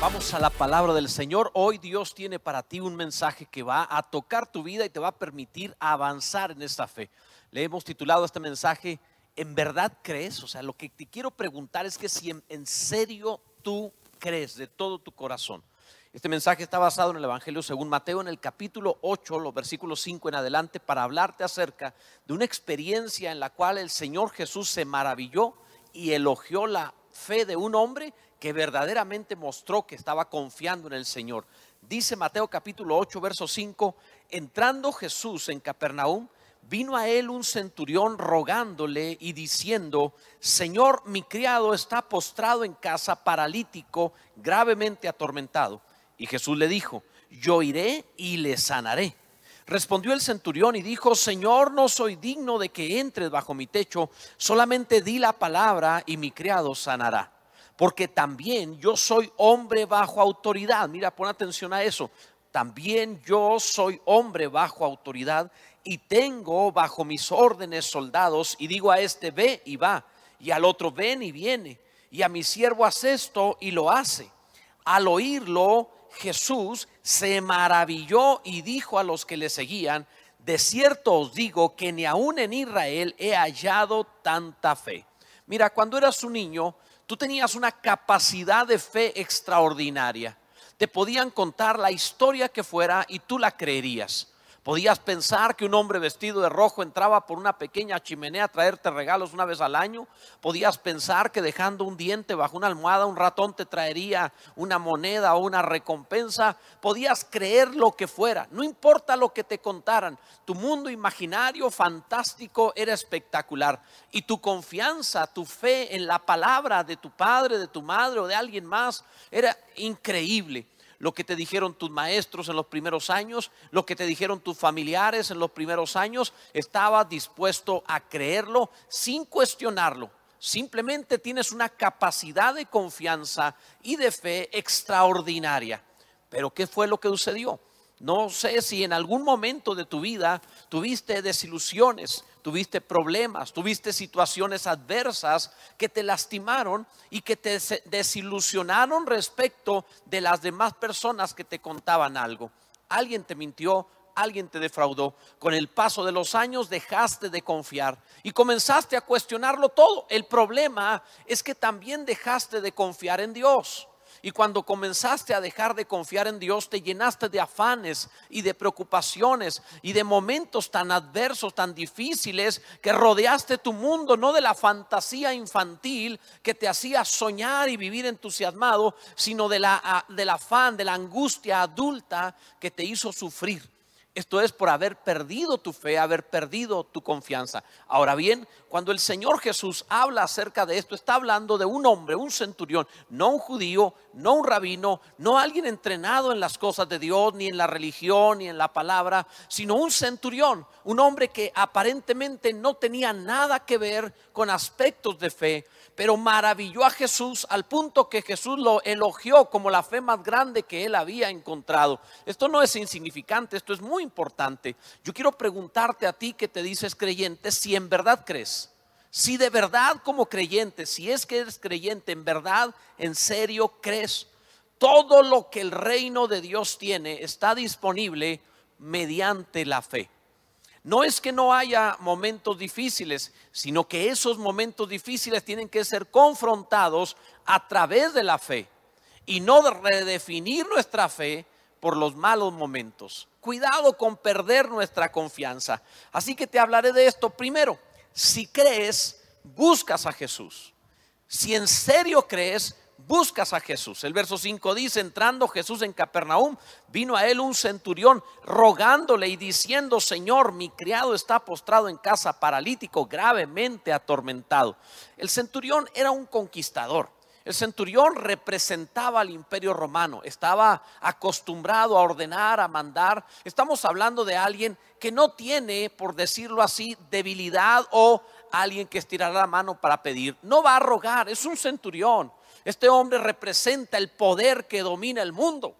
Vamos a la palabra del Señor. Hoy Dios tiene para ti un mensaje que va a tocar tu vida y te va a permitir avanzar en esta fe. Le hemos titulado este mensaje, ¿en verdad crees? O sea, lo que te quiero preguntar es que si en, serio tú crees de todo tu corazón. Este mensaje está basado en el Evangelio según Mateo en el capítulo 8, los versículos 5 en adelante, para hablarte acerca de una experiencia en la cual el Señor Jesús se maravilló y elogió la fe de un hombre que verdaderamente mostró que estaba confiando en el Señor. Dice Mateo capítulo 8, verso 5, entrando Jesús en Capernaum, vino a él un centurión rogándole y diciendo, Señor, mi criado está postrado en casa, paralítico, gravemente atormentado. Y Jesús le dijo, yo iré y le sanaré. Respondió el centurión y dijo, Señor, no soy digno de que entres bajo mi techo, solamente di la palabra y mi criado sanará porque también yo soy hombre bajo autoridad. Mira, pon atención a eso. También yo soy hombre bajo autoridad y tengo bajo mis órdenes soldados y digo a este ve y va y al otro ven y viene y a mi siervo hace esto y lo hace. Al oírlo, Jesús se maravilló y dijo a los que le seguían, de cierto os digo que ni aún en Israel he hallado tanta fe. Mira, cuando eras un niño, Tú tenías una capacidad de fe extraordinaria. Te podían contar la historia que fuera y tú la creerías. Podías pensar que un hombre vestido de rojo entraba por una pequeña chimenea a traerte regalos una vez al año. Podías pensar que dejando un diente bajo una almohada un ratón te traería una moneda o una recompensa. Podías creer lo que fuera. No importa lo que te contaran. Tu mundo imaginario fantástico era espectacular. Y tu confianza, tu fe en la palabra de tu padre, de tu madre o de alguien más era increíble lo que te dijeron tus maestros en los primeros años, lo que te dijeron tus familiares en los primeros años, estabas dispuesto a creerlo sin cuestionarlo. Simplemente tienes una capacidad de confianza y de fe extraordinaria. Pero ¿qué fue lo que sucedió? No sé si en algún momento de tu vida tuviste desilusiones, tuviste problemas, tuviste situaciones adversas que te lastimaron y que te desilusionaron respecto de las demás personas que te contaban algo. Alguien te mintió, alguien te defraudó. Con el paso de los años dejaste de confiar y comenzaste a cuestionarlo todo. El problema es que también dejaste de confiar en Dios. Y cuando comenzaste a dejar de confiar en Dios, te llenaste de afanes y de preocupaciones y de momentos tan adversos, tan difíciles, que rodeaste tu mundo, no de la fantasía infantil que te hacía soñar y vivir entusiasmado, sino de la, del afán, de la angustia adulta que te hizo sufrir. Esto es por haber perdido tu fe, haber perdido tu confianza. Ahora bien, cuando el Señor Jesús habla acerca de esto, está hablando de un hombre, un centurión, no un judío, no un rabino, no alguien entrenado en las cosas de Dios, ni en la religión, ni en la palabra, sino un centurión, un hombre que aparentemente no tenía nada que ver con aspectos de fe, pero maravilló a Jesús al punto que Jesús lo elogió como la fe más grande que él había encontrado. Esto no es insignificante, esto es muy importante. Yo quiero preguntarte a ti que te dices creyente si en verdad crees. Si de verdad como creyente, si es que eres creyente, en verdad, en serio crees, todo lo que el reino de Dios tiene está disponible mediante la fe. No es que no haya momentos difíciles, sino que esos momentos difíciles tienen que ser confrontados a través de la fe y no redefinir nuestra fe por los malos momentos. Cuidado con perder nuestra confianza. Así que te hablaré de esto primero. Si crees, buscas a Jesús. Si en serio crees, buscas a Jesús. El verso 5 dice, entrando Jesús en Capernaum, vino a él un centurión rogándole y diciendo, Señor, mi criado está postrado en casa, paralítico, gravemente atormentado. El centurión era un conquistador. El centurión representaba al imperio romano, estaba acostumbrado a ordenar, a mandar. Estamos hablando de alguien que no tiene, por decirlo así, debilidad o alguien que estirará la mano para pedir. No va a rogar, es un centurión. Este hombre representa el poder que domina el mundo.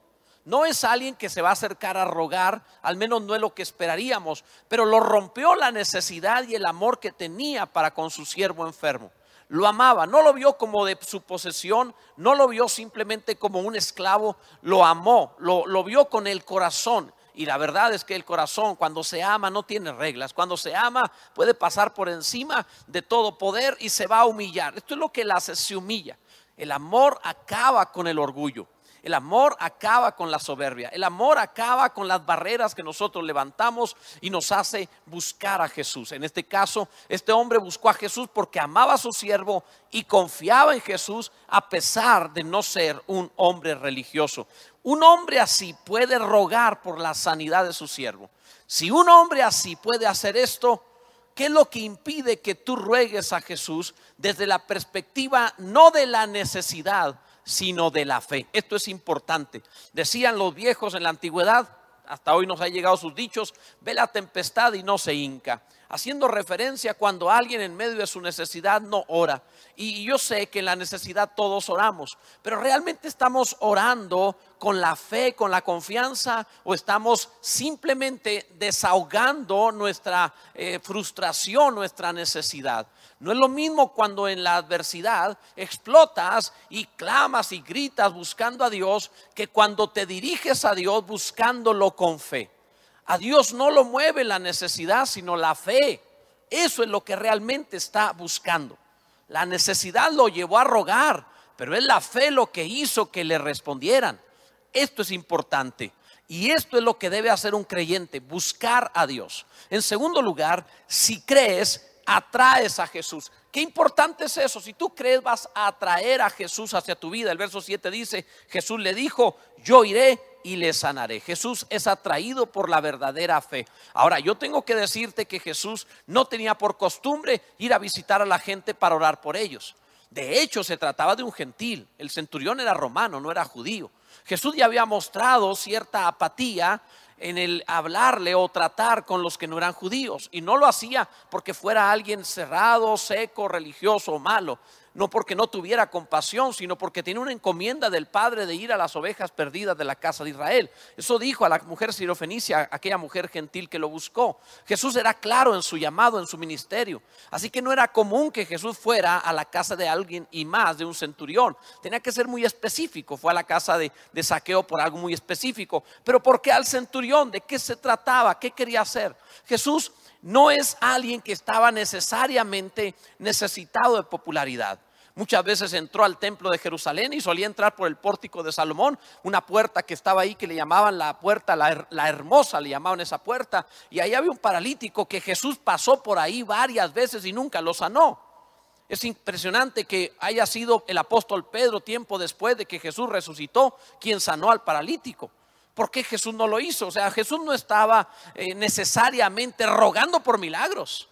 No es alguien que se va a acercar a rogar, al menos no es lo que esperaríamos, pero lo rompió la necesidad y el amor que tenía para con su siervo enfermo. lo amaba, no lo vio como de su posesión, no lo vio simplemente como un esclavo, lo amó, lo, vio con el corazón. Y la verdad es que el corazón cuando se ama no tiene reglas. Cuando se ama puede pasar por encima de todo poder y se va a humillar. Esto es lo que la hace, se humilla. El amor acaba con el orgullo. El amor acaba con la soberbia. El amor acaba con las barreras que nosotros levantamos y nos hace buscar a Jesús. En este caso, este hombre buscó a Jesús porque amaba a su siervo y confiaba en Jesús a pesar de no ser un hombre religioso. Un hombre así puede rogar por la sanidad de su siervo. Si un hombre así puede hacer esto, ¿qué es lo que impide que tú ruegues a Jesús desde la perspectiva no de la necesidad, sino de la fe. Esto es importante. Decían los viejos en la antigüedad, hasta hoy nos ha llegado sus dichos, ve la tempestad y no se hinca haciendo referencia cuando alguien en medio de su necesidad no ora. Y yo sé que en la necesidad todos oramos, pero realmente estamos orando con la fe, con la confianza, o estamos simplemente desahogando nuestra eh, frustración, nuestra necesidad. No es lo mismo cuando en la adversidad explotas y clamas y gritas buscando a Dios que cuando te diriges a Dios buscándolo con fe. A Dios no lo mueve la necesidad, sino la fe. Eso es lo que realmente está buscando. La necesidad lo llevó a rogar, pero es la fe lo que hizo que le respondieran. Esto es importante. Y esto es lo que debe hacer un creyente, buscar a Dios. En segundo lugar, si crees, atraes a Jesús. Qué importante es eso. Si tú crees, vas a atraer a Jesús hacia tu vida. El verso 7 dice, Jesús le dijo, yo iré y le sanaré. Jesús es atraído por la verdadera fe. Ahora, yo tengo que decirte que Jesús no tenía por costumbre ir a visitar a la gente para orar por ellos. De hecho, se trataba de un gentil. El centurión era romano, no era judío. Jesús ya había mostrado cierta apatía en el hablarle o tratar con los que no eran judíos. Y no lo hacía porque fuera alguien cerrado, seco, religioso o malo, no porque no tuviera compasión, sino porque tiene una encomienda del Padre de ir a las ovejas perdidas de la casa de Israel. Eso dijo a la mujer sirofenicia, aquella mujer gentil que lo buscó. Jesús era claro en su llamado, en su ministerio. Así que no era común que Jesús fuera a la casa de alguien y más de un centurión. Tenía que ser muy específico. Fue a la casa de, de saqueo por algo muy específico. Pero ¿por qué al centurión? ¿De qué se trataba? ¿Qué quería hacer? Jesús no es alguien que estaba necesariamente necesitado de popularidad. Muchas veces entró al templo de Jerusalén y solía entrar por el pórtico de Salomón, una puerta que estaba ahí que le llamaban la puerta, la, hermosa, le llamaban esa puerta. Y ahí había un paralítico que Jesús pasó por ahí varias veces y nunca lo sanó. Es impresionante que haya sido el apóstol Pedro tiempo después de que Jesús resucitó quien sanó al paralítico. ¿Por qué Jesús no lo hizo? O sea, Jesús no estaba eh, necesariamente rogando por milagros.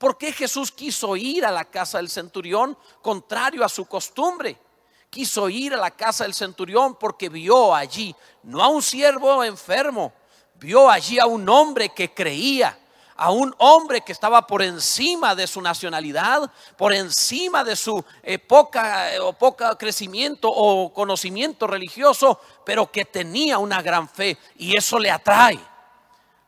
¿Por qué Jesús quiso ir a la casa del centurión contrario a su costumbre? Quiso ir a la casa del centurión porque vio allí no a un siervo enfermo, vio allí a un hombre que creía, a un hombre que estaba por encima de su nacionalidad, por encima de su poca eh, o poca crecimiento o conocimiento religioso, pero que tenía una gran fe y eso le atrae.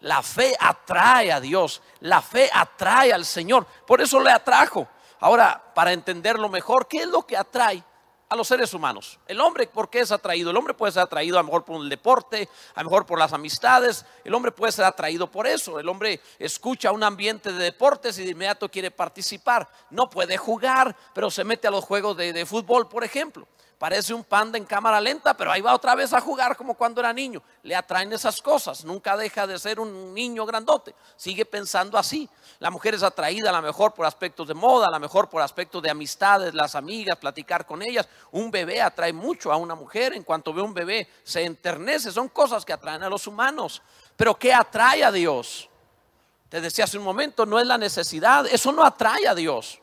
La fe atrae a Dios, la fe atrae al Señor, por eso le atrajo. Ahora, para entenderlo mejor, ¿qué es lo que atrae? A los seres humanos. El hombre, ¿por qué es atraído? El hombre puede ser atraído a lo mejor por el deporte, a lo mejor por las amistades. El hombre puede ser atraído por eso. El hombre escucha un ambiente de deportes y de inmediato quiere participar. No puede jugar, pero se mete a los juegos de, de fútbol, por ejemplo. Parece un panda en cámara lenta, pero ahí va otra vez a jugar como cuando era niño. Le atraen esas cosas. Nunca deja de ser un niño grandote. Sigue pensando así. La mujer es atraída a lo mejor por aspectos de moda, a lo mejor por aspectos de amistades, las amigas, platicar con ellas. Un bebé atrae mucho a una mujer. En cuanto ve un bebé, se enternece. Son cosas que atraen a los humanos. Pero ¿qué atrae a Dios? Te decía hace un momento, no es la necesidad. Eso no atrae a Dios.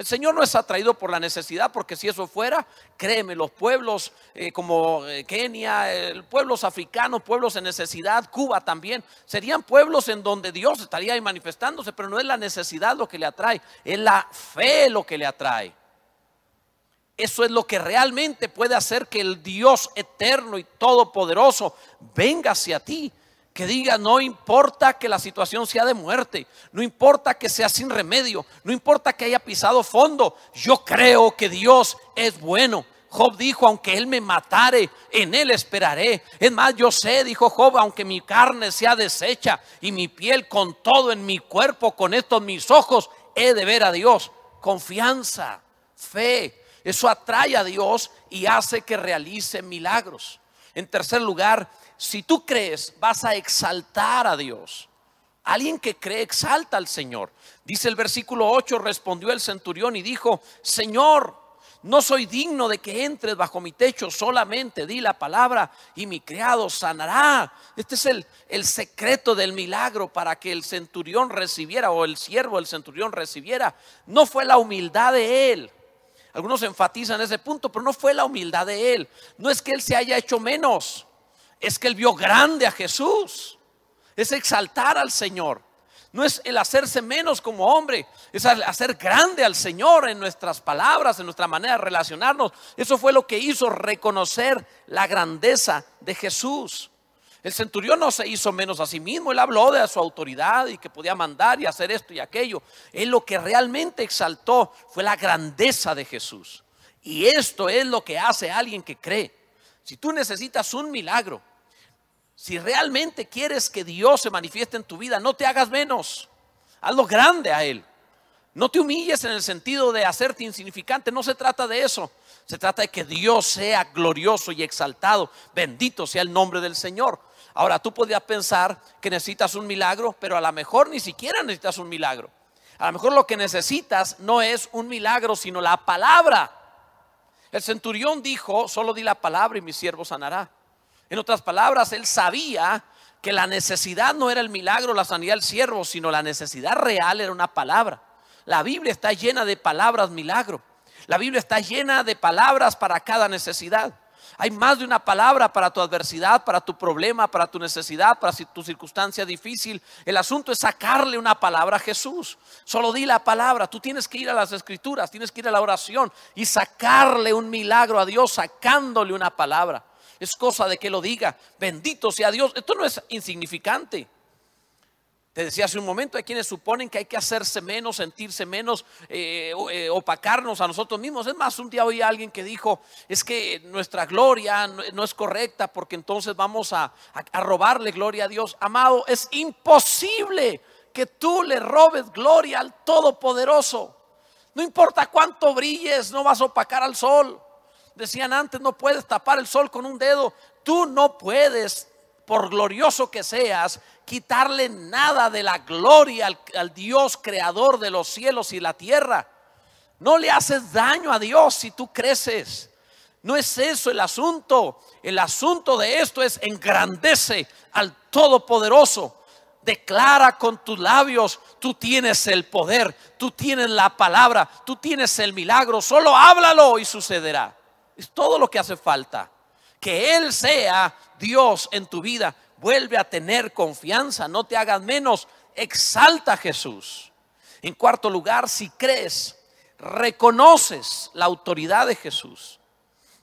El Señor no es atraído por la necesidad, porque si eso fuera, créeme, los pueblos eh, como eh, Kenia, pueblos africanos, pueblos en necesidad, Cuba también, serían pueblos en donde Dios estaría ahí manifestándose, pero no es la necesidad lo que le atrae, es la fe lo que le atrae. Eso es lo que realmente puede hacer que el Dios eterno y todopoderoso venga hacia ti que diga, no importa que la situación sea de muerte, no importa que sea sin remedio, no importa que haya pisado fondo, yo creo que Dios es bueno. Job dijo, aunque Él me matare, en Él esperaré. Es más, yo sé, dijo Job, aunque mi carne sea deshecha y mi piel con todo en mi cuerpo, con estos mis ojos, he de ver a Dios. Confianza, fe, eso atrae a Dios y hace que realice milagros. En tercer lugar, si tú crees, vas a exaltar a Dios. Alguien que cree exalta al Señor. Dice el versículo 8, respondió el centurión y dijo, Señor, no soy digno de que entres bajo mi techo, solamente di la palabra y mi criado sanará. Este es el, el secreto del milagro para que el centurión recibiera o el siervo del centurión recibiera. No fue la humildad de él. Algunos enfatizan ese punto, pero no fue la humildad de él. No es que él se haya hecho menos es que él vio grande a Jesús. Es exaltar al Señor. No es el hacerse menos como hombre, es hacer grande al Señor en nuestras palabras, en nuestra manera de relacionarnos. Eso fue lo que hizo reconocer la grandeza de Jesús. El centurión no se hizo menos a sí mismo, él habló de su autoridad y que podía mandar y hacer esto y aquello. Él lo que realmente exaltó fue la grandeza de Jesús. Y esto es lo que hace alguien que cree. Si tú necesitas un milagro, si realmente quieres que Dios se manifieste en tu vida, no te hagas menos. Hazlo grande a Él. No te humilles en el sentido de hacerte insignificante. No se trata de eso. Se trata de que Dios sea glorioso y exaltado. Bendito sea el nombre del Señor. Ahora tú podrías pensar que necesitas un milagro, pero a lo mejor ni siquiera necesitas un milagro. A lo mejor lo que necesitas no es un milagro, sino la palabra. El centurión dijo, solo di la palabra y mi siervo sanará. En otras palabras, él sabía que la necesidad no era el milagro, la sanidad del siervo, sino la necesidad real era una palabra. La Biblia está llena de palabras milagro. La Biblia está llena de palabras para cada necesidad. Hay más de una palabra para tu adversidad, para tu problema, para tu necesidad, para tu circunstancia difícil. El asunto es sacarle una palabra a Jesús. Solo di la palabra. Tú tienes que ir a las escrituras, tienes que ir a la oración y sacarle un milagro a Dios sacándole una palabra es cosa de que lo diga. Bendito sea Dios. Esto no es insignificante. Te decía hace un momento, hay quienes suponen que hay que hacerse menos, sentirse menos, eh, eh, opacarnos a nosotros mismos. Es más, un día oí a alguien que dijo, es que nuestra gloria no, es correcta porque entonces vamos a, a robarle gloria a Dios. Amado, es imposible que tú le robes gloria al Todopoderoso. No importa cuánto brilles, no vas a opacar al sol. Decían antes, no puedes tapar el sol con un dedo. Tú no puedes, por glorioso que seas, quitarle nada de la gloria al, Dios creador de los cielos y la tierra. No le haces daño a Dios si tú creces. No es eso el asunto. El asunto de esto es engrandece al Todopoderoso. Declara con tus labios, tú tienes el poder, tú tienes la palabra, tú tienes el milagro. Solo háblalo y sucederá. Es todo lo que hace falta. Que Él sea Dios en tu vida. Vuelve a tener confianza, no te hagas menos. Exalta a Jesús. En cuarto lugar, si crees, reconoces la autoridad de Jesús.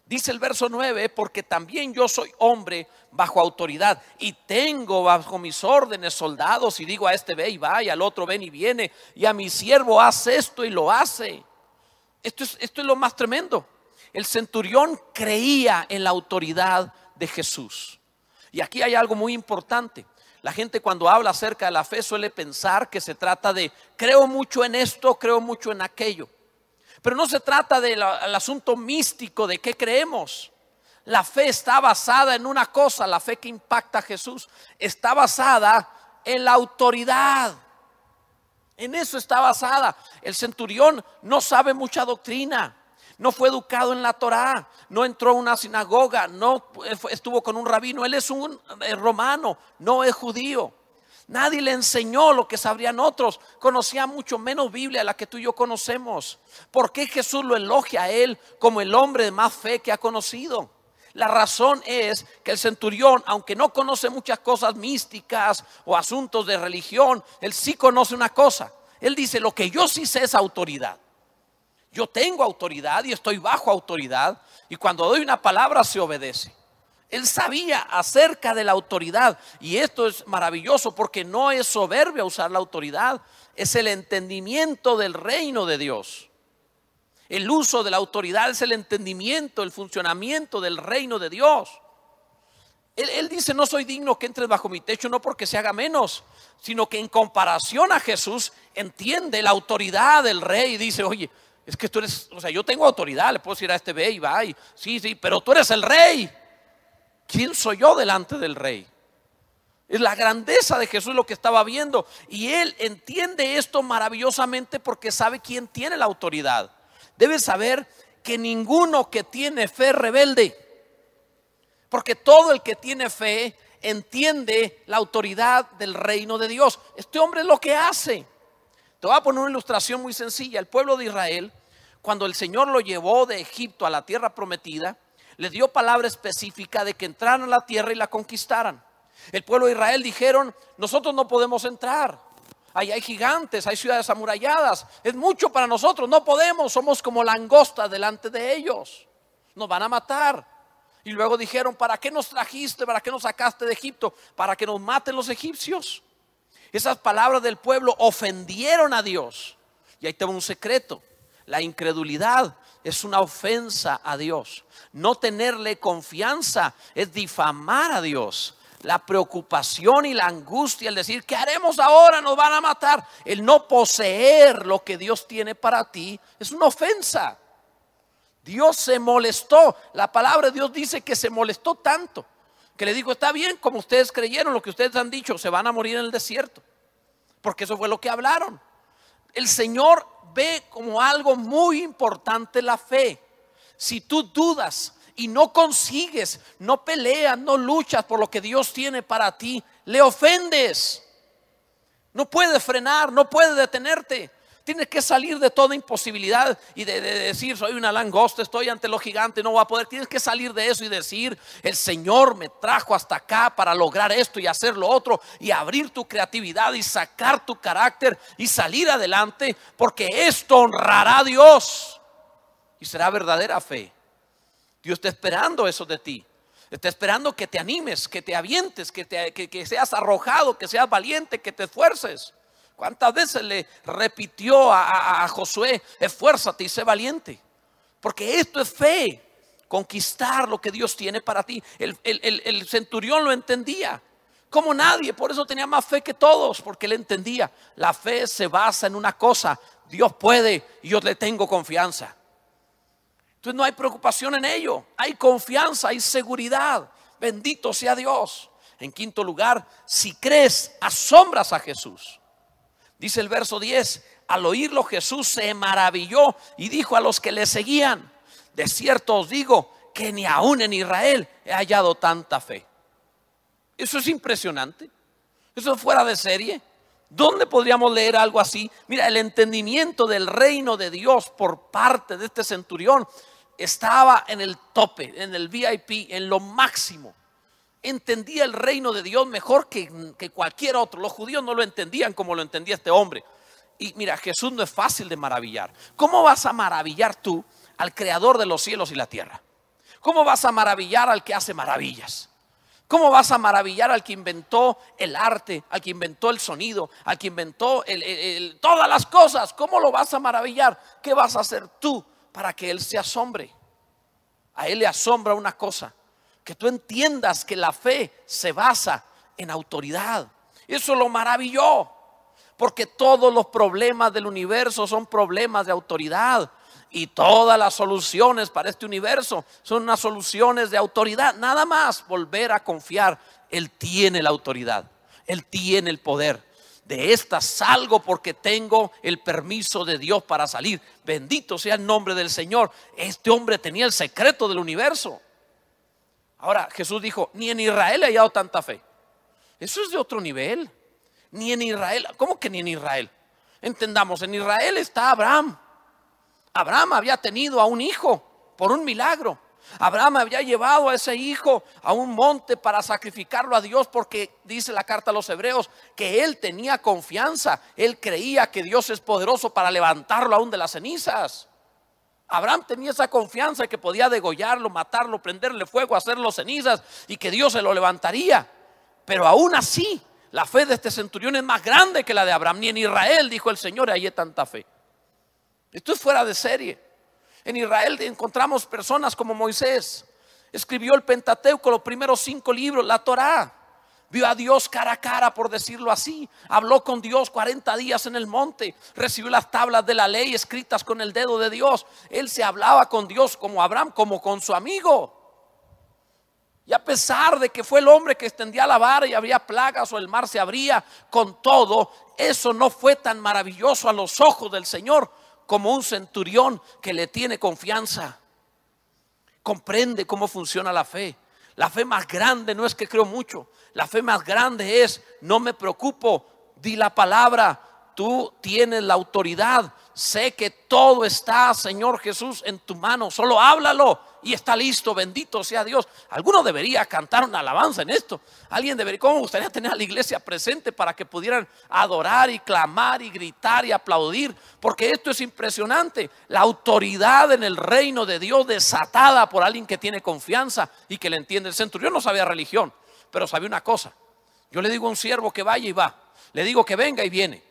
Dice el verso 9, porque también yo soy hombre bajo autoridad y tengo bajo mis órdenes soldados y digo a este ve y va y al otro ven y viene y a mi siervo hace esto y lo hace. Esto es, esto es lo más tremendo. El centurión creía en la autoridad de Jesús. Y aquí hay algo muy importante. La gente cuando habla acerca de la fe suele pensar que se trata de creo mucho en esto, creo mucho en aquello. Pero no se trata del asunto místico de qué creemos. La fe está basada en una cosa, la fe que impacta a Jesús, está basada en la autoridad. En eso está basada. El centurión no sabe mucha doctrina no fue educado en la Torá, no entró a una sinagoga, no estuvo con un rabino, él es un eh, romano, no es judío. Nadie le enseñó lo que sabrían otros. Conocía mucho menos Biblia la que tú y yo conocemos. ¿Por qué Jesús lo elogia a él como el hombre de más fe que ha conocido? La razón es que el centurión, aunque no conoce muchas cosas místicas o asuntos de religión, él sí conoce una cosa. Él dice, lo que yo sí sé es autoridad. Yo tengo autoridad y estoy bajo autoridad y cuando doy una palabra se obedece. Él sabía acerca de la autoridad. Y esto es maravilloso porque no es soberbia usar la autoridad, es el entendimiento del reino de Dios. El uso de la autoridad es el entendimiento, el funcionamiento del reino de Dios. Él, dice, no soy digno que entres bajo mi techo, no porque se haga menos, sino que en comparación a Jesús entiende la autoridad del rey y dice, oye, es que tú eres, o sea, yo tengo autoridad, le puedo decir a este ve y va, sí, sí, pero tú eres el rey. ¿Quién soy yo delante del rey? Es la grandeza de Jesús lo que estaba viendo. Y él entiende esto maravillosamente porque sabe quién tiene la autoridad. Debe saber que ninguno que tiene fe rebelde. Porque todo el que tiene fe entiende la autoridad del reino de Dios. Este hombre es lo que hace. Te voy a poner una ilustración muy sencilla. El pueblo de Israel, cuando el Señor lo llevó de Egipto a la tierra prometida, le dio palabra específica de que entraran a la tierra y la conquistaran. El pueblo de Israel dijeron, nosotros no podemos entrar. Ahí hay gigantes, hay ciudades amuralladas. Es mucho para nosotros, no podemos, somos como langosta delante de ellos. Nos van a matar. Y luego dijeron, ¿para qué nos trajiste? ¿Para qué nos sacaste de Egipto? Para que nos maten los egipcios. Esas palabras del pueblo ofendieron a Dios. Y ahí tengo un secreto. La incredulidad es una ofensa a Dios. No tenerle confianza es difamar a Dios. La preocupación y la angustia, el decir, ¿qué haremos ahora? Nos van a matar. El no poseer lo que Dios tiene para ti es una ofensa. Dios se molestó. La palabra de Dios dice que se molestó tanto que le digo, está bien, como ustedes creyeron, lo que ustedes han dicho, se van a morir en el desierto. Porque eso fue lo que hablaron. El Señor ve como algo muy importante la fe. Si tú dudas y no consigues, no peleas, no luchas por lo que Dios tiene para ti, le ofendes. No puedes frenar, no puedes detenerte. Tienes que salir de toda imposibilidad y de, decir, soy una langosta, estoy ante lo gigante, no voy a poder. Tienes que salir de eso y decir, el Señor me trajo hasta acá para lograr esto y hacer lo otro y abrir tu creatividad y sacar tu carácter y salir adelante porque esto honrará a Dios y será verdadera fe. Dios está esperando eso de ti. Está esperando que te animes, que te avientes, que, te, que seas arrojado, que seas valiente, que te esfuerces. ¿Cuántas veces le repitió a, Josué, esfuérzate y sé valiente? Porque esto es fe, conquistar lo que Dios tiene para ti. El, el centurión lo entendía, como nadie, por eso tenía más fe que todos, porque él entendía, la fe se basa en una cosa, Dios puede y yo le tengo confianza. Entonces no hay preocupación en ello, hay confianza, hay seguridad. Bendito sea Dios. En quinto lugar, si crees, asombras a Jesús. Dice el verso 10, al oírlo Jesús se maravilló y dijo a los que le seguían, de cierto os digo que ni aún en Israel he hallado tanta fe. Eso es impresionante. Eso es fuera de serie. ¿Dónde podríamos leer algo así? Mira, el entendimiento del reino de Dios por parte de este centurión estaba en el tope, en el VIP, en lo máximo entendía el reino de Dios mejor que, cualquier otro. Los judíos no lo entendían como lo entendía este hombre. Y mira, Jesús no es fácil de maravillar. ¿Cómo vas a maravillar tú al creador de los cielos y la tierra? ¿Cómo vas a maravillar al que hace maravillas? ¿Cómo vas a maravillar al que inventó el arte, al que inventó el sonido, al que inventó todas las cosas? ¿Cómo lo vas a maravillar? ¿Qué vas a hacer tú para que Él se asombre? A Él le asombra una cosa, que tú entiendas que la fe se basa en autoridad. Eso lo maravilló, porque todos los problemas del universo son problemas de autoridad. Y todas las soluciones para este universo son unas soluciones de autoridad. Nada más volver a confiar. Él tiene la autoridad. Él tiene el poder. De esta salgo porque tengo el permiso de Dios para salir. Bendito sea el nombre del Señor. Este hombre tenía el secreto del universo. Ahora Jesús dijo, ni en Israel he hallado tanta fe. Eso es de otro nivel. Ni en Israel. ¿Cómo que ni en Israel? Entendamos, en Israel está Abraham. Abraham había tenido a un hijo por un milagro. Abraham había llevado a ese hijo a un monte para sacrificarlo a Dios porque dice la carta a los hebreos que él tenía confianza, él creía que Dios es poderoso para levantarlo aún de las cenizas. Abraham tenía esa confianza que podía degollarlo, matarlo, prenderle fuego, hacerlo cenizas y que Dios se lo levantaría. Pero aún así, la fe de este centurión es más grande que la de Abraham. Ni en Israel, dijo el Señor, hay tanta fe. Esto es fuera de serie. En Israel encontramos personas como Moisés. Escribió el Pentateuco, los primeros cinco libros, la Torá. Vio a Dios cara a cara, por decirlo así. Habló con Dios 40 días en el monte. Recibió las tablas de la ley escritas con el dedo de Dios. Él se hablaba con Dios como Abraham, como con su amigo. Y a pesar de que fue el hombre que extendía la vara y había plagas o el mar se abría, con todo, eso no fue tan maravilloso a los ojos del Señor como un centurión que le tiene confianza. Comprende cómo funciona la fe. La fe más grande no es que creo mucho. La fe más grande es, no me preocupo, di la palabra, tú tienes la autoridad. Sé que todo está, Señor Jesús, en tu mano. Solo háblalo y está listo. Bendito sea Dios. Alguno debería cantar una alabanza en esto. Alguien debería, ¿cómo me gustaría tener a la iglesia presente para que pudieran adorar y clamar y gritar y aplaudir? Porque esto es impresionante. La autoridad en el reino de Dios desatada por alguien que tiene confianza y que le entiende el centro. Yo no sabía religión, pero sabía una cosa. Yo le digo a un siervo que vaya y va. Le digo que venga y viene.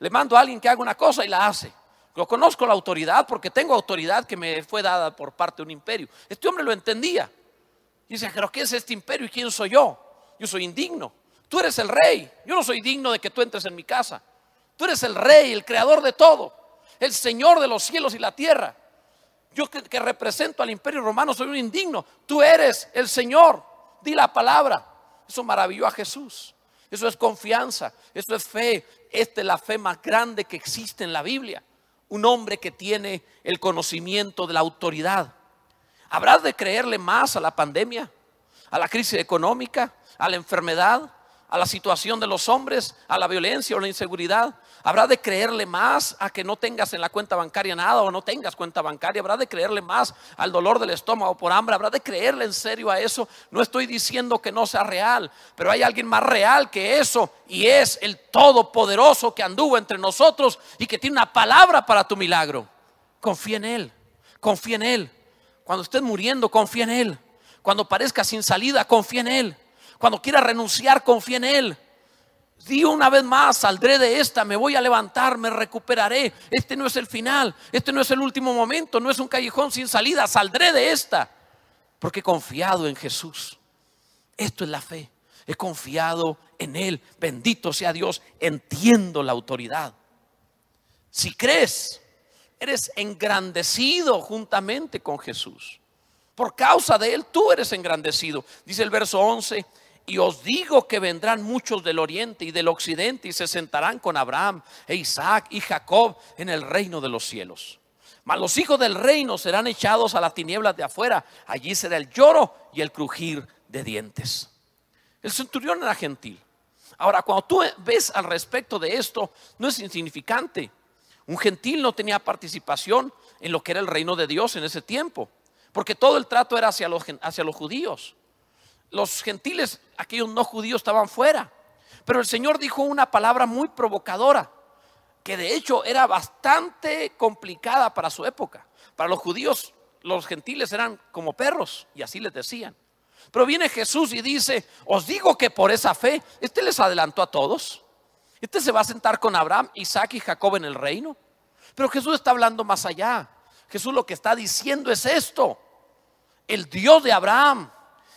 Le mando a alguien que haga una cosa y la hace. Yo conozco la autoridad porque tengo autoridad que me fue dada por parte de un imperio. Este hombre lo entendía. Y dice, pero ¿qué es este imperio y quién soy yo? Yo soy indigno. Tú eres el rey. Yo no soy digno de que tú entres en mi casa. Tú eres el rey, el creador de todo. El señor de los cielos y la tierra. Yo que, que represento al imperio romano soy un indigno. Tú eres el señor. Di la palabra. Eso maravilló a Jesús. Eso es confianza. Eso es fe. Esta es la fe más grande que existe en la Biblia un hombre que tiene el conocimiento de la autoridad. ¿Habrás de creerle más a la pandemia, a la crisis económica, a la enfermedad, a la situación de los hombres, a la violencia o la inseguridad? ¿Habrá de creerle más a que no tengas en la cuenta bancaria nada o no tengas cuenta bancaria? ¿Habrá de creerle más al dolor del estómago por hambre? ¿Habrá de creerle en serio a eso? No estoy diciendo que no sea real, pero hay alguien más real que eso y es el Todopoderoso que anduvo entre nosotros y que tiene una palabra para tu milagro. Confía en Él, confía en Él. Cuando estés muriendo, confía en Él. Cuando parezca sin salida, confía en Él. Cuando quiera renunciar, confía en Él. Di una vez más, saldré de esta, me voy a levantar, me recuperaré. Este no es el final, este no es el último momento, no es un callejón sin salida, saldré de esta. Porque he confiado en Jesús. Esto es la fe. He confiado en Él. Bendito sea Dios. Entiendo la autoridad. Si crees, eres engrandecido juntamente con Jesús. Por causa de Él, tú eres engrandecido. Dice el verso 11 y os digo que vendrán muchos del oriente y del occidente y se sentarán con Abraham e Isaac y Jacob en el reino de los cielos. Mas los hijos del reino serán echados a las tinieblas de afuera. Allí será el lloro y el crujir de dientes. El centurión era gentil. Ahora, cuando tú ves al respecto de esto, no es insignificante. Un gentil no tenía participación en lo que era el reino de Dios en ese tiempo, porque todo el trato era hacia los, hacia los judíos los gentiles, aquellos no judíos, estaban fuera. Pero el Señor dijo una palabra muy provocadora, que de hecho era bastante complicada para su época. Para los judíos, los gentiles eran como perros, y así les decían. Pero viene Jesús y dice, os digo que por esa fe, este les adelantó a todos. Este se va a sentar con Abraham, Isaac y Jacob en el reino. Pero Jesús está hablando más allá. Jesús lo que está diciendo es esto. El Dios de Abraham,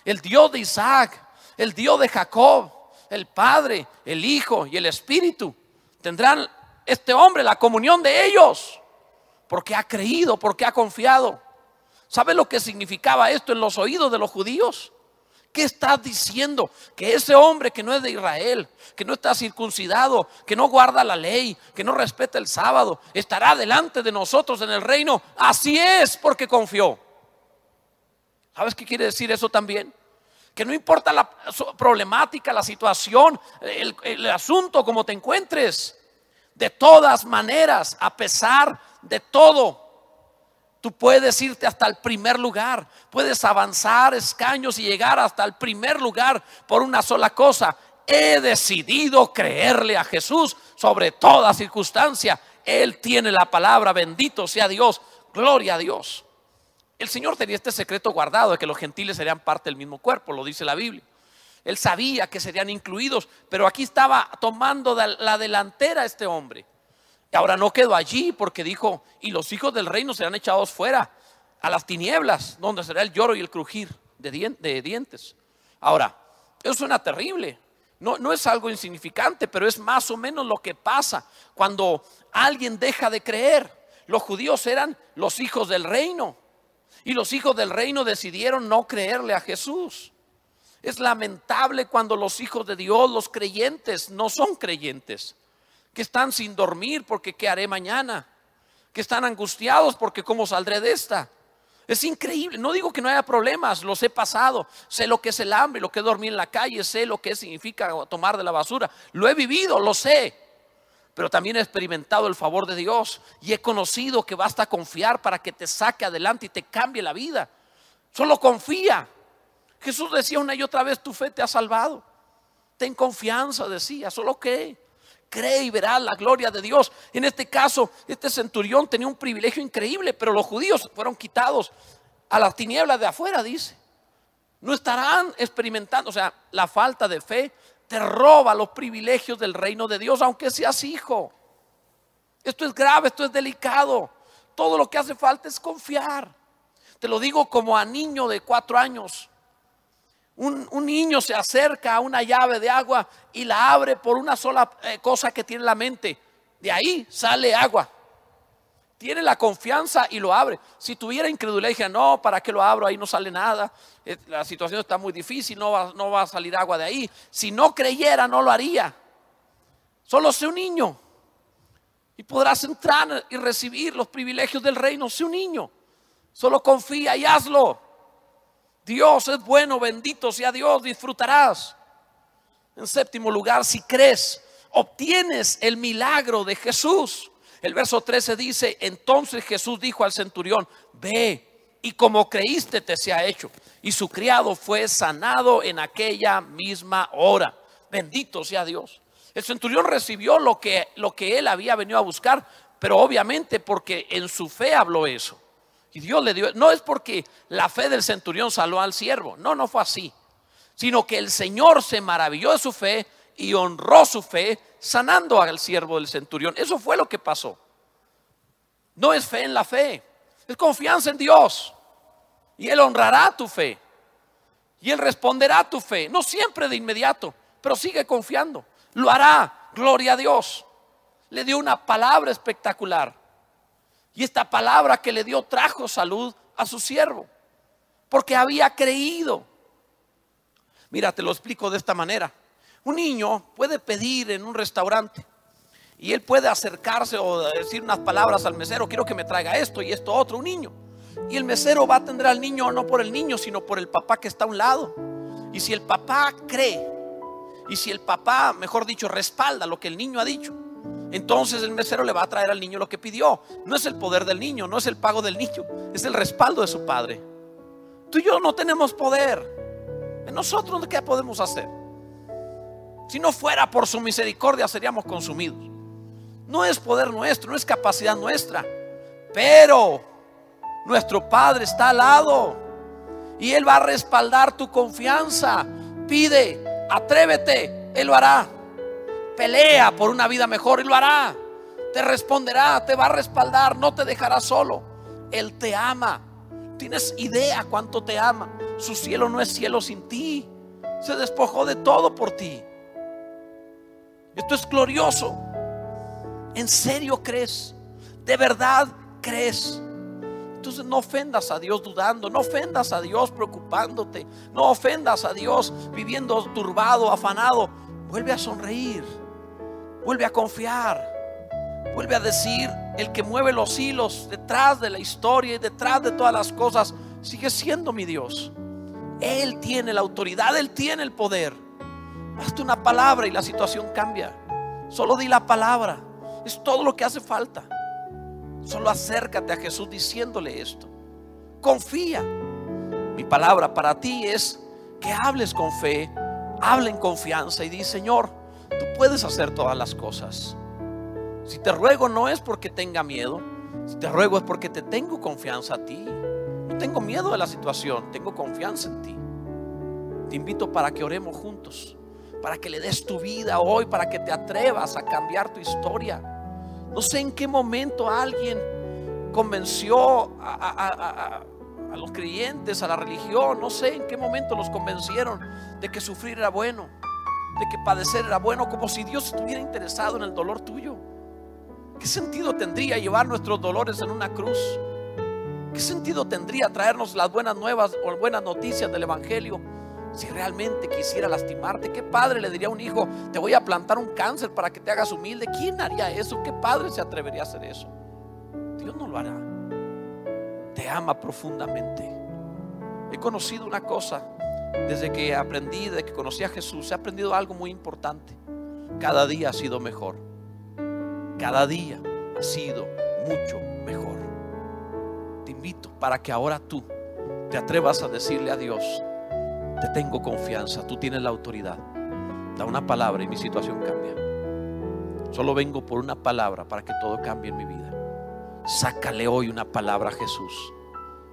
el Dios de Isaac, el Dios de Jacob, el Padre, el Hijo y el Espíritu. Tendrán este hombre la comunión de ellos, porque ha creído, porque ha confiado. ¿Sabe lo que significaba esto en los oídos de los judíos? ¿Qué estás diciendo? Que ese hombre que no es de Israel, que no está circuncidado, que no guarda la ley, que no respeta el sábado, estará delante de nosotros en el reino. Así es porque confió. ¿Sabes qué quiere decir eso también? Que no importa la problemática, la situación, el, asunto, como te encuentres. De todas maneras, a pesar de todo, Tú puedes irte hasta el primer lugar, puedes avanzar escaños y llegar hasta el primer lugar por una sola cosa. He decidido creerle a Jesús sobre toda circunstancia. Él tiene la palabra, bendito sea Dios. gloria a Dios. El Señor tenía este secreto guardado de que los gentiles serían parte del mismo cuerpo, lo dice la Biblia. Él sabía que serían incluidos, pero aquí estaba tomando la delantera este hombre. Y ahora no quedó allí porque dijo, y los hijos del reino serán echados fuera a las tinieblas, donde será el lloro y el crujir de, dientes. Ahora, eso suena terrible. No, no es algo insignificante, pero es más o menos lo que pasa cuando alguien deja de creer. Los judíos eran los hijos del reino. Y los hijos del reino decidieron no creerle a Jesús. Es lamentable cuando los hijos de Dios, los creyentes, no son creyentes. Que están sin dormir porque qué haré mañana. Que están angustiados porque cómo saldré de esta. Es increíble. No digo que no haya problemas, los he pasado. Sé lo que es el hambre, lo que es dormir en la calle, sé lo que significa tomar de la basura. Lo he vivido, lo sé pero también he experimentado el favor de Dios y he conocido que basta confiar para que te saque adelante y te cambie la vida. Solo confía. Jesús decía una y otra vez, tu fe te ha salvado. Ten confianza, decía, solo que cree y verás la gloria de Dios. En este caso, este centurión tenía un privilegio increíble, pero los judíos fueron quitados a las tinieblas de afuera, dice. No estarán experimentando, o sea, la falta de fe te roba los privilegios del reino de Dios, aunque seas hijo. Esto es grave, esto es delicado. Todo lo que hace falta es confiar. Te lo digo como a niño de cuatro años. Un, niño se acerca a una llave de agua y la abre por una sola eh, cosa que tiene en la mente. De ahí sale agua tiene la confianza y lo abre. Si tuviera incredulidad, dije, no, ¿para qué lo abro? Ahí no sale nada. Eh, la situación está muy difícil, no va, no va a salir agua de ahí. Si no creyera, no lo haría. Solo sé un niño. Y podrás entrar y recibir los privilegios del reino. Sé un niño. Solo confía y hazlo. Dios es bueno, bendito sea Dios, disfrutarás. En séptimo lugar, si crees, obtienes el milagro de Jesús. El verso 13 dice, entonces Jesús dijo al centurión, ve y como creíste te se ha hecho. Y su criado fue sanado en aquella misma hora. Bendito sea Dios. El centurión recibió lo que, lo que él había venido a buscar, pero obviamente porque en su fe habló eso. Y Dios le dio, no es porque la fe del centurión salvó al siervo, no, no fue así, sino que el Señor se maravilló de su fe y honró su fe sanando al siervo del centurión. Eso fue lo que pasó. No es fe en la fe, es confianza en Dios. Y Él honrará tu fe. Y Él responderá a tu fe. No siempre de inmediato, pero sigue confiando. Lo hará. Gloria a Dios. Le dio una palabra espectacular. Y esta palabra que le dio trajo salud a su siervo. Porque había creído. Mira, te lo explico de esta manera. Un niño puede pedir en un restaurante y él puede acercarse o decir unas palabras al mesero, quiero que me traiga esto y esto otro, un niño. Y el mesero va a atender al niño no por el niño, sino por el papá que está a un lado. Y si el papá cree, y si el papá, mejor dicho, respalda lo que el niño ha dicho, entonces el mesero le va a traer al niño lo que pidió. No es el poder del niño, no es el pago del niño, es el respaldo de su padre. Tú y yo no tenemos poder. ¿En nosotros qué podemos hacer? Si no fuera por su misericordia seríamos consumidos. No es poder nuestro, no es capacidad nuestra. Pero nuestro Padre está al lado y Él va a respaldar tu confianza. Pide, atrévete, Él lo hará. Pelea por una vida mejor y lo hará. Te responderá, te va a respaldar, no te dejará solo. Él te ama. ¿Tienes idea cuánto te ama? Su cielo no es cielo sin ti. Se despojó de todo por ti. Esto es glorioso. ¿En serio crees? ¿De verdad crees? Entonces no ofendas a Dios dudando, no ofendas a Dios preocupándote, no ofendas a Dios viviendo turbado, afanado. Vuelve a sonreír, vuelve a confiar, vuelve a decir, el que mueve los hilos detrás de la historia y detrás de todas las cosas, sigue siendo mi Dios. Él tiene la autoridad, Él tiene el poder. Basta una palabra y la situación cambia. Solo di la palabra. Es todo lo que hace falta. Solo acércate a Jesús diciéndole esto. Confía. Mi palabra para ti es que hables con fe, hable en confianza y di, Señor, tú puedes hacer todas las cosas. Si te ruego no es porque tenga miedo, Si te ruego es porque te tengo confianza a ti. No tengo miedo de la situación, tengo confianza en ti. Te invito para que oremos juntos, para que le des tu vida hoy, para que te atrevas a cambiar tu historia. No sé en qué momento alguien convenció a, los creyentes, a la religión, no sé en qué momento los convencieron de que sufrir era bueno, de que padecer era bueno, como si Dios estuviera interesado en el dolor tuyo. ¿Qué sentido tendría llevar nuestros dolores en una cruz? ¿Qué sentido tendría traernos las buenas nuevas o buenas noticias del Evangelio si realmente quisiera lastimarte? ¿Qué padre le diría a un hijo, te voy a plantar un cáncer para que te hagas humilde? ¿Quién haría eso? ¿Qué padre se atrevería a hacer eso? Dios no lo hará. Te ama profundamente. He conocido una cosa desde que aprendí, desde que conocí a Jesús. He aprendido algo muy importante. Cada día ha sido mejor. Cada día ha sido mucho mejor. Te invito para que ahora tú te atrevas a decirle a Dios, te tengo confianza, tú tienes la autoridad. Da una palabra y mi situación cambia. Solo vengo por una palabra para que todo cambie en mi vida. Sácale hoy una palabra a Jesús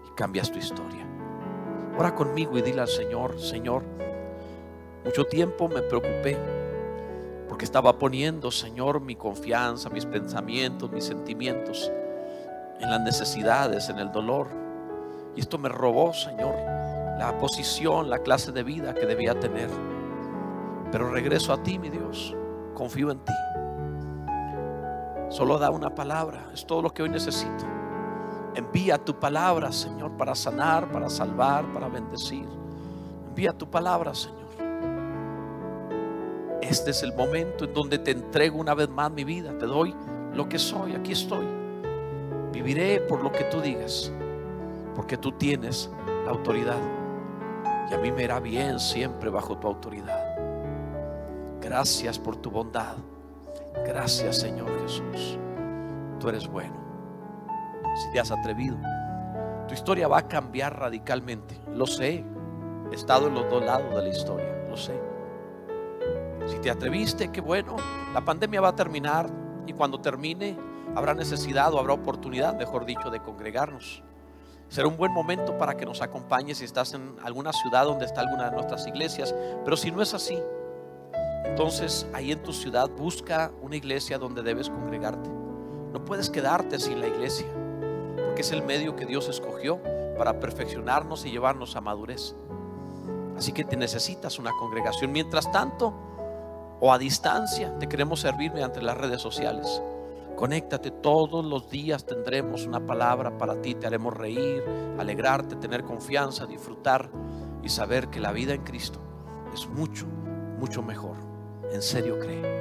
y cambias tu historia. Ora conmigo y dile al Señor, Señor, mucho tiempo me preocupé porque estaba poniendo, Señor, mi confianza, mis pensamientos, mis sentimientos en las necesidades, en el dolor. Y esto me robó, Señor, la posición, la clase de vida que debía tener. Pero regreso a ti, mi Dios. Confío en ti. Solo da una palabra. Es todo lo que hoy necesito. Envía tu palabra, Señor, para sanar, para salvar, para bendecir. Envía tu palabra, Señor. Este es el momento en donde te entrego una vez más mi vida. Te doy lo que soy. Aquí estoy. Viviré por lo que tú digas. Porque tú tienes la autoridad. Y a mí me irá bien siempre bajo tu autoridad. Gracias por tu bondad. Gracias Señor Jesús. Tú eres bueno. Si te has atrevido, tu historia va a cambiar radicalmente. Lo sé. He estado en los dos lados de la historia. Lo sé. Si te atreviste, qué bueno. La pandemia va a terminar y cuando termine habrá necesidad o habrá oportunidad, mejor dicho, de congregarnos. Será un buen momento para que nos acompañes si estás en alguna ciudad donde está alguna de nuestras iglesias. Pero si no es así, entonces ahí en tu ciudad busca una iglesia donde debes congregarte. No puedes quedarte sin la iglesia, porque es el medio que Dios escogió para perfeccionarnos y llevarnos a madurez. Así que te necesitas una congregación. Mientras tanto, o a distancia, te queremos servir mediante las redes sociales. Conéctate todos los días, tendremos una palabra para ti, te haremos reír, alegrarte, tener confianza, disfrutar y saber que la vida en Cristo es mucho, mucho mejor. En serio cree.